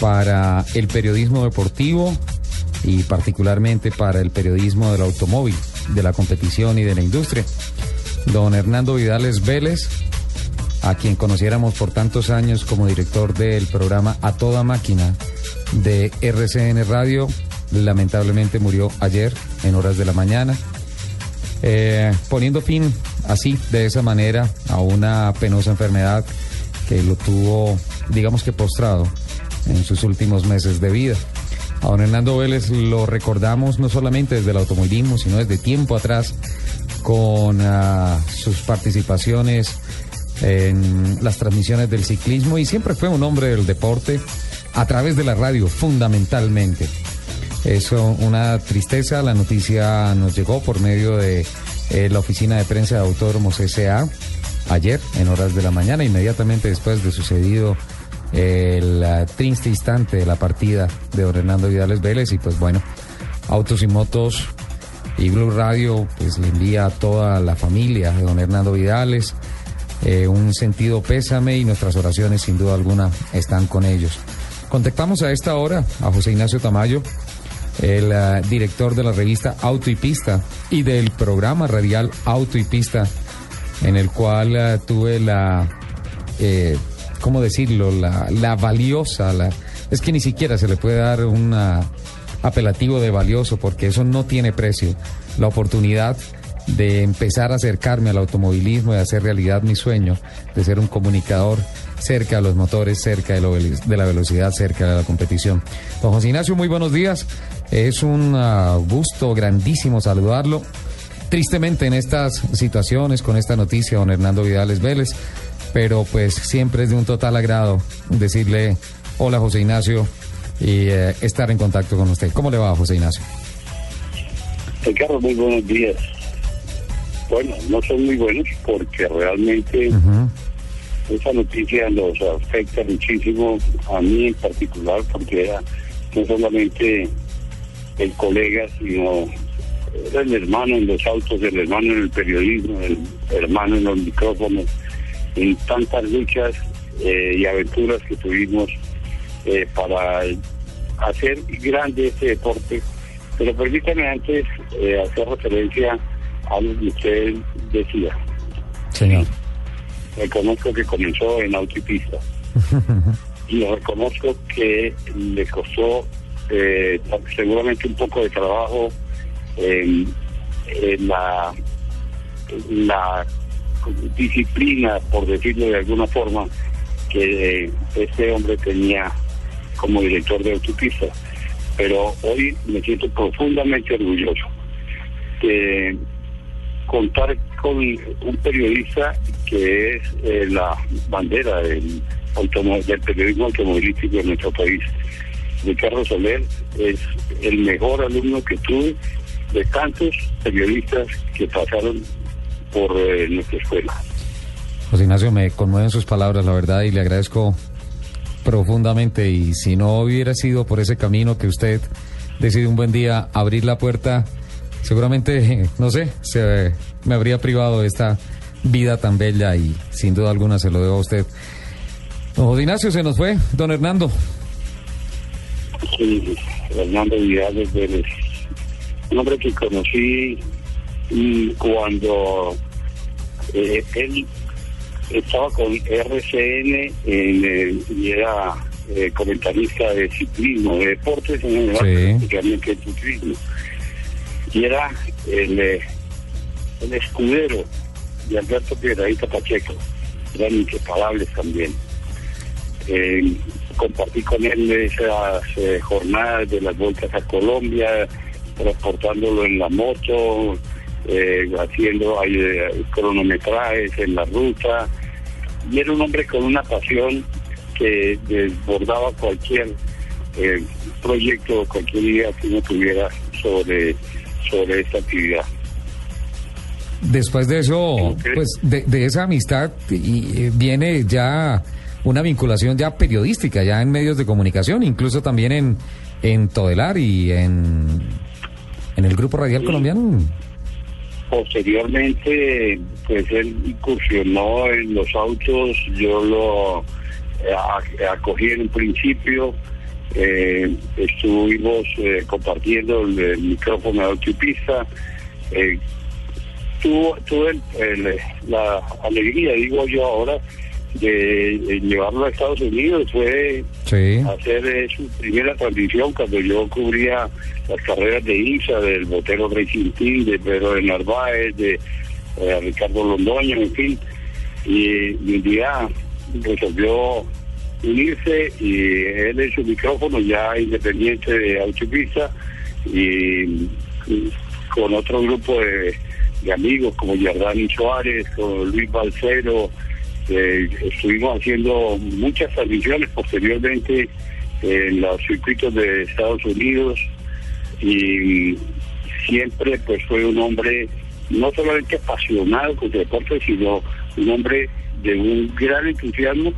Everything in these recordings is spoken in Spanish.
para el periodismo deportivo y particularmente para el periodismo del automóvil, de la competición y de la industria. Don Hernando Vidales Vélez, a quien conociéramos por tantos años como director del programa A Toda Máquina de RCN Radio, lamentablemente murió ayer en horas de la mañana, eh, poniendo fin así, de esa manera, a una penosa enfermedad que lo tuvo, digamos que postrado en sus últimos meses de vida. A don Hernando Vélez lo recordamos no solamente desde el automovilismo, sino desde tiempo atrás con uh, sus participaciones en las transmisiones del ciclismo y siempre fue un hombre del deporte a través de la radio fundamentalmente. Eso, una tristeza, la noticia nos llegó por medio de eh, la oficina de prensa de Autódromos S.A. ayer en horas de la mañana, inmediatamente después de sucedido el uh, triste instante de la partida de don Hernando Vidales Vélez y pues bueno, Autos y Motos y Blue Radio pues le envía a toda la familia de don Hernando Vidales eh, un sentido pésame y nuestras oraciones sin duda alguna están con ellos. Contactamos a esta hora a José Ignacio Tamayo, el uh, director de la revista Auto y Pista y del programa radial Auto y Pista, en el cual tuve la eh, ¿cómo decirlo? La, valiosa, la, es que ni siquiera se le puede dar un apelativo de valioso porque eso no tiene precio. La oportunidad de empezar a acercarme al automovilismo y hacer realidad mi sueño de ser un comunicador cerca de los motores, cerca de, lo, de la velocidad, cerca de la competición. Don José Ignacio, muy buenos días. Es un uh, gusto grandísimo saludarlo. Tristemente en estas situaciones, con esta noticia, don Hernando Vidales Vélez, pero pues siempre es de un total agrado decirle hola José Ignacio y eh, estar en contacto con usted. ¿Cómo le va José Ignacio? Ricardo, muy buenos días. Bueno, no son muy buenos porque realmente esa noticia nos afecta muchísimo a mí en particular porque era no solamente el colega, sino era el hermano en los autos, el hermano en el periodismo, el hermano en los micrófonos en tantas luchas eh, y aventuras que tuvimos eh, para hacer grande este deporte. Pero permítame antes eh, hacer referencia a lo que usted decía. Señor. Reconozco que comenzó en autopista. y reconozco que le costó seguramente un poco de trabajo en la, la disciplina, por decirlo de alguna forma, que este hombre tenía como director de autopista. Pero hoy me siento profundamente orgulloso de contar con un periodista que es eh, la bandera del, del periodismo automovilístico en nuestro país. Ricardo Soler es el mejor alumno que tuve de tantos periodistas que pasaron por eh, nuestra escuela. José Ignacio, me conmueven sus palabras, la verdad, y le agradezco profundamente. Y si no hubiera sido por ese camino que usted decide un buen día abrir la puerta, seguramente, no sé, se me habría privado de esta vida tan bella y sin duda alguna se lo debo a usted. Don José Ignacio, se nos fue, don Hernando. Sí, Hernando Vidal Vélez, un hombre que conocí y cuando eh, él estaba con RCN en, y era eh, comentarista de ciclismo, de deportes en general, sí. ciclismo. Y era el, eh, el escudero de Alberto Piedradita Pacheco. Eran inseparables también. compartí con él esas jornadas de las vueltas a Colombia, transportándolo en la moto, eh, haciendo eh, cronometrajes en la ruta, y era un hombre con una pasión que desbordaba cualquier eh, proyecto, cualquier idea que uno tuviera sobre, sobre esta actividad. Después de eso, pues de, de esa amistad y, eh, viene ya una vinculación ya periodística, ya en medios de comunicación, incluso también en, en Todelar y en, en el Grupo Radial Colombiano. Posteriormente, pues él incursionó en los autos, yo lo eh, acogí en un principio, eh, estuvimos eh, compartiendo el, el micrófono de autopista, eh, tuvo, tuve el- el- la alegría, digo yo ahora, de llevarlo a Estados Unidos, fue Hacer eh, su primera transmisión cuando yo cubría las carreras de ISA, del Botero Team, de Pedro de Narváez, de eh, Ricardo Londoño, en fin. Y, un día resolvió unirse y él en su micrófono ya independiente de autopista y, con otro grupo de, amigos como Yardani Suárez, con Luis Balcero, eh, estuvimos haciendo muchas transmisiones posteriormente en los circuitos de Estados Unidos y siempre pues fue un hombre no solamente apasionado con el deporte, sino un hombre de un gran entusiasmo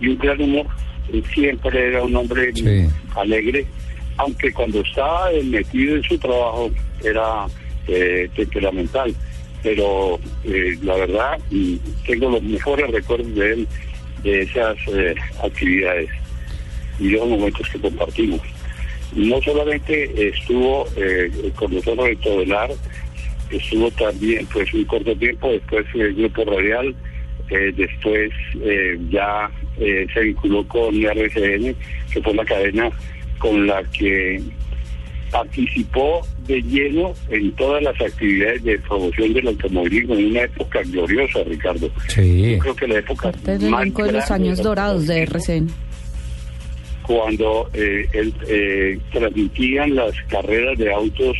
y un gran humor. Siempre era un hombre Sí. alegre, aunque cuando estaba metido en su trabajo era eh, temperamental. Pero eh, la verdad, tengo los mejores recuerdos de él, de esas eh, actividades y los momentos que compartimos. No solamente estuvo eh, con nosotros en Todelar, estuvo también pues un corto tiempo después el Grupo Radial, después ya se vinculó con RCN, que fue la cadena con la que participó de lleno en todas las actividades de promoción del automovilismo en una época gloriosa, Ricardo. Sí. Yo creo que la época Parte del más elenco de los años dorados de RCN. cuando eh, el- eh, transmitían las carreras de autos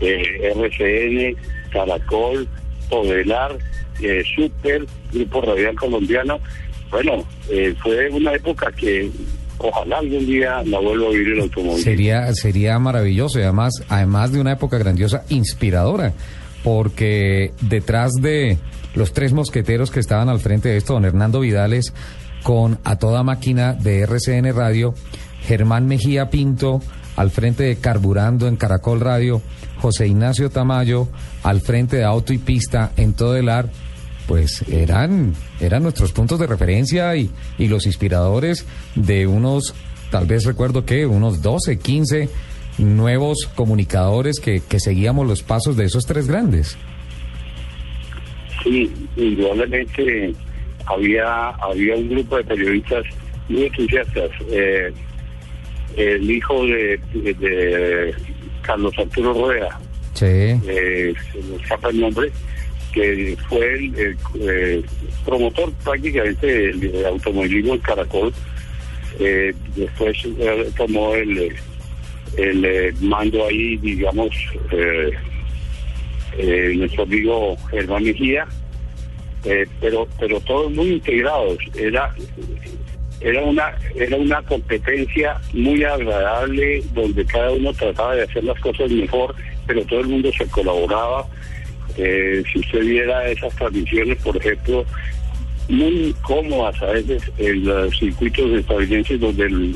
eh, RCN, Caracol, Podelar, eh, Super, Grupo Radial Colombiano. Bueno, eh, fue una época que ojalá algún día la vuelva a vivir el automóvil. Sería, sería maravilloso y además, además de una época grandiosa, inspiradora, porque detrás de los tres mosqueteros que estaban al frente de esto, don Hernando Vidales, con a toda máquina de RCN Radio, Germán Mejía Pinto, al frente de Carburando en Caracol Radio, José Ignacio Tamayo, al frente de Auto y Pista en todo el ar, pues eran, eran nuestros puntos de referencia y, y los inspiradores de unos, tal vez recuerdo que, unos 12, 15 nuevos comunicadores que, que seguíamos los pasos de esos tres grandes. Sí, indudablemente había había un grupo de periodistas muy entusiastas. Eh, el hijo de, de- de Carlos Arturo Rueda, Sí, eh, se me escapa el nombre, que fue el, eh, promotor prácticamente del, automovilismo en Caracol. Eh, después tomó el, el eh, mando ahí, digamos, nuestro amigo Germán Mejía, pero pero todos muy integrados. Era era una era una competencia muy agradable donde cada uno trataba de hacer las cosas mejor, pero todo el mundo se colaboraba. Eh, si usted viera esas transmisiones, por ejemplo, muy cómodas a veces en los circuitos estadounidenses donde el-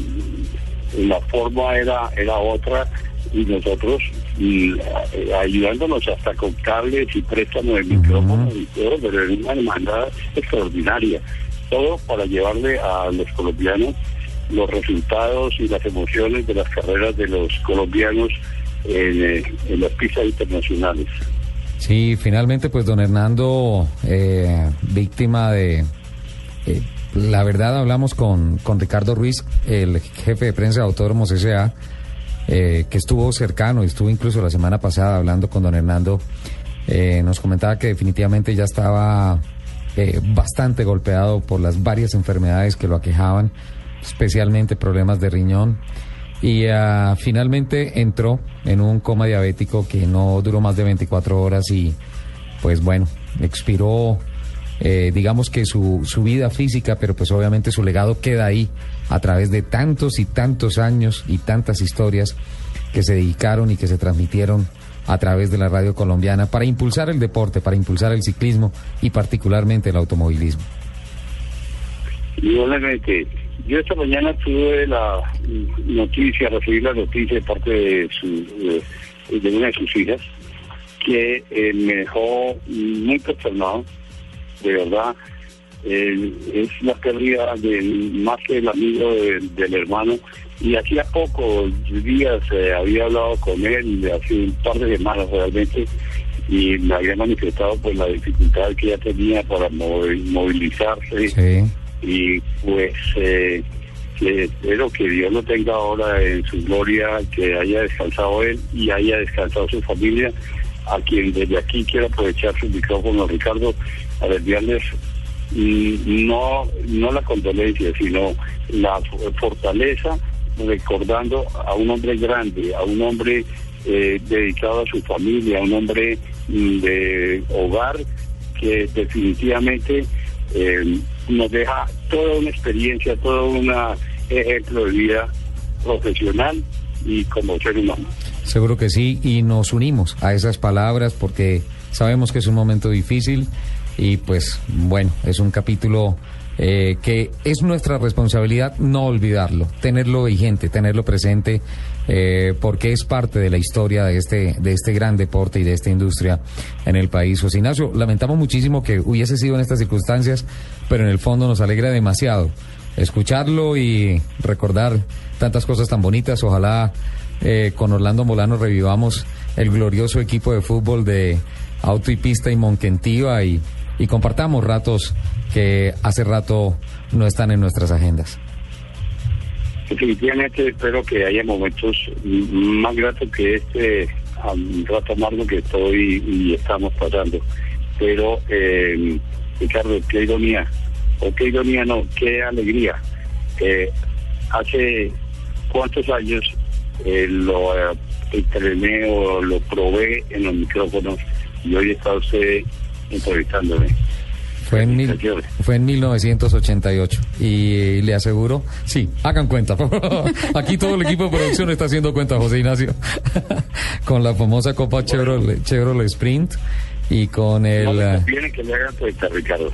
la forma era era otra y nosotros mm, eh, ayudándonos hasta con cables y préstamos de micrófonos y todo, pero en una hermandad extraordinaria. Todo para llevarle a los colombianos los resultados y las emociones de las carreras de los colombianos en, eh, en las pistas internacionales. Sí, finalmente pues don Hernando, eh, víctima de... eh, la verdad hablamos con, con Ricardo Ruiz, el jefe de prensa de Autódromos S.A., eh, que estuvo cercano, estuvo incluso la semana pasada hablando con don Hernando, eh, nos comentaba que definitivamente ya estaba eh, bastante golpeado por las varias enfermedades que lo aquejaban, especialmente problemas de riñón, y ah, finalmente entró en un coma diabético que no duró más de 24 horas y pues bueno, expiró, eh, digamos que su, su vida física, pero pues obviamente su legado queda ahí a través de tantos y tantos años y tantas historias que se dedicaron y que se transmitieron a través de la radio colombiana para impulsar el deporte, para impulsar el ciclismo y particularmente el automovilismo. Igualmente, yo esta mañana tuve la noticia, recibí la noticia de parte de, su, de, una de sus hijas, que eh, me dejó muy consternado, de verdad. Eh, es la pérdida de más que el amigo del hermano. Y hacía pocos días eh, había hablado con él, hace un par de semanas realmente, y me había manifestado pues la dificultad que ella tenía para movilizarse. Y pues eh, espero que Dios lo tenga ahora en su gloria, que haya descansado él y haya descansado su familia, a quien desde aquí quiero aprovechar su micrófono, Ricardo, a enviarles mm, no, no la condolencia, sino la fortaleza, recordando a un hombre grande, a un hombre eh, dedicado a su familia, a un hombre mm, de hogar que definitivamente eh, nos deja toda una experiencia, todo un ejemplo de vida profesional y como ser humano. Seguro que sí, y nos unimos a esas palabras porque sabemos que es un momento difícil y pues bueno, es un capítulo eh, que es nuestra responsabilidad no olvidarlo, tenerlo vigente, tenerlo presente, eh, porque es parte de la historia de este, de este gran deporte y de esta industria en el país. José Ignacio, lamentamos muchísimo que hubiese sido en estas circunstancias, pero en el fondo nos alegra demasiado escucharlo y recordar tantas cosas tan bonitas. Ojalá eh, con Orlando Molano revivamos el glorioso equipo de fútbol de Auto y Pista y Monquentiva y, y compartamos ratos que hace rato no están en nuestras agendas. Definitivamente espero que haya momentos más gratos que este rato amargo que estoy y estamos pasando. Pero, eh, Ricardo, qué ironía, o qué ironía no, qué alegría. Eh, hace cuántos años eh, lo eh, entrené o lo probé en los micrófonos y hoy está usted entrevistándome. Fue en, fue en 1988 y le aseguro, sí, hagan cuenta. Aquí todo el equipo de producción está haciendo cuenta, José Ignacio, con la famosa Copa Chevrolet, Chevrolet Sprint y con el... No, que le hagan cuenta, Ricardo.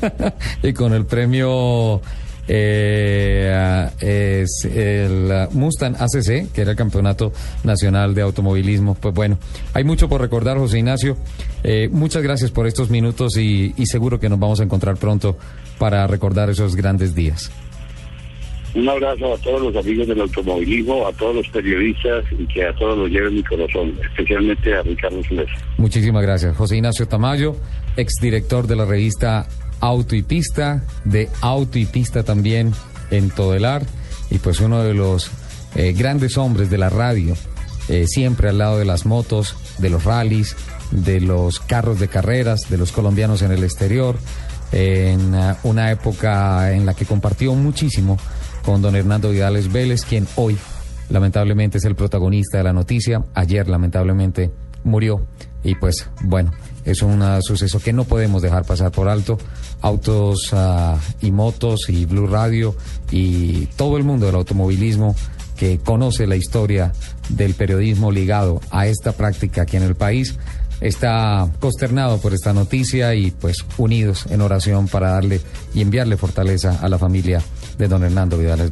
y con el premio eh, es el Mustang ACC, que era el Campeonato Nacional de Automovilismo. Pues bueno, hay mucho por recordar, José Ignacio. Eh, muchas gracias por estos minutos y, seguro que nos vamos a encontrar pronto para recordar esos grandes días. Un abrazo a todos los amigos del automovilismo, a todos los periodistas y que a todos los lleve mi corazón, especialmente a Ricardo Suárez. Muchísimas gracias. José Ignacio Tamayo, exdirector de la revista Auto y Pista, de Auto y Pista también en Todelar, y pues uno de los eh, grandes hombres de la radio, eh, siempre al lado de las motos, de los rallies, de los carros de carreras, de los colombianos en el exterior, en uh, una época en la que compartió muchísimo con don Hernando Vidales Vélez, quien hoy lamentablemente es el protagonista de la noticia, ayer lamentablemente murió y pues bueno, es un suceso que no podemos dejar pasar por alto. Autos ah, y motos y Blue Radio y todo el mundo del automovilismo que conoce la historia del periodismo ligado a esta práctica aquí en el país está consternado por esta noticia y pues unidos en oración para darle y enviarle fortaleza a la familia de don Hernando Vidales.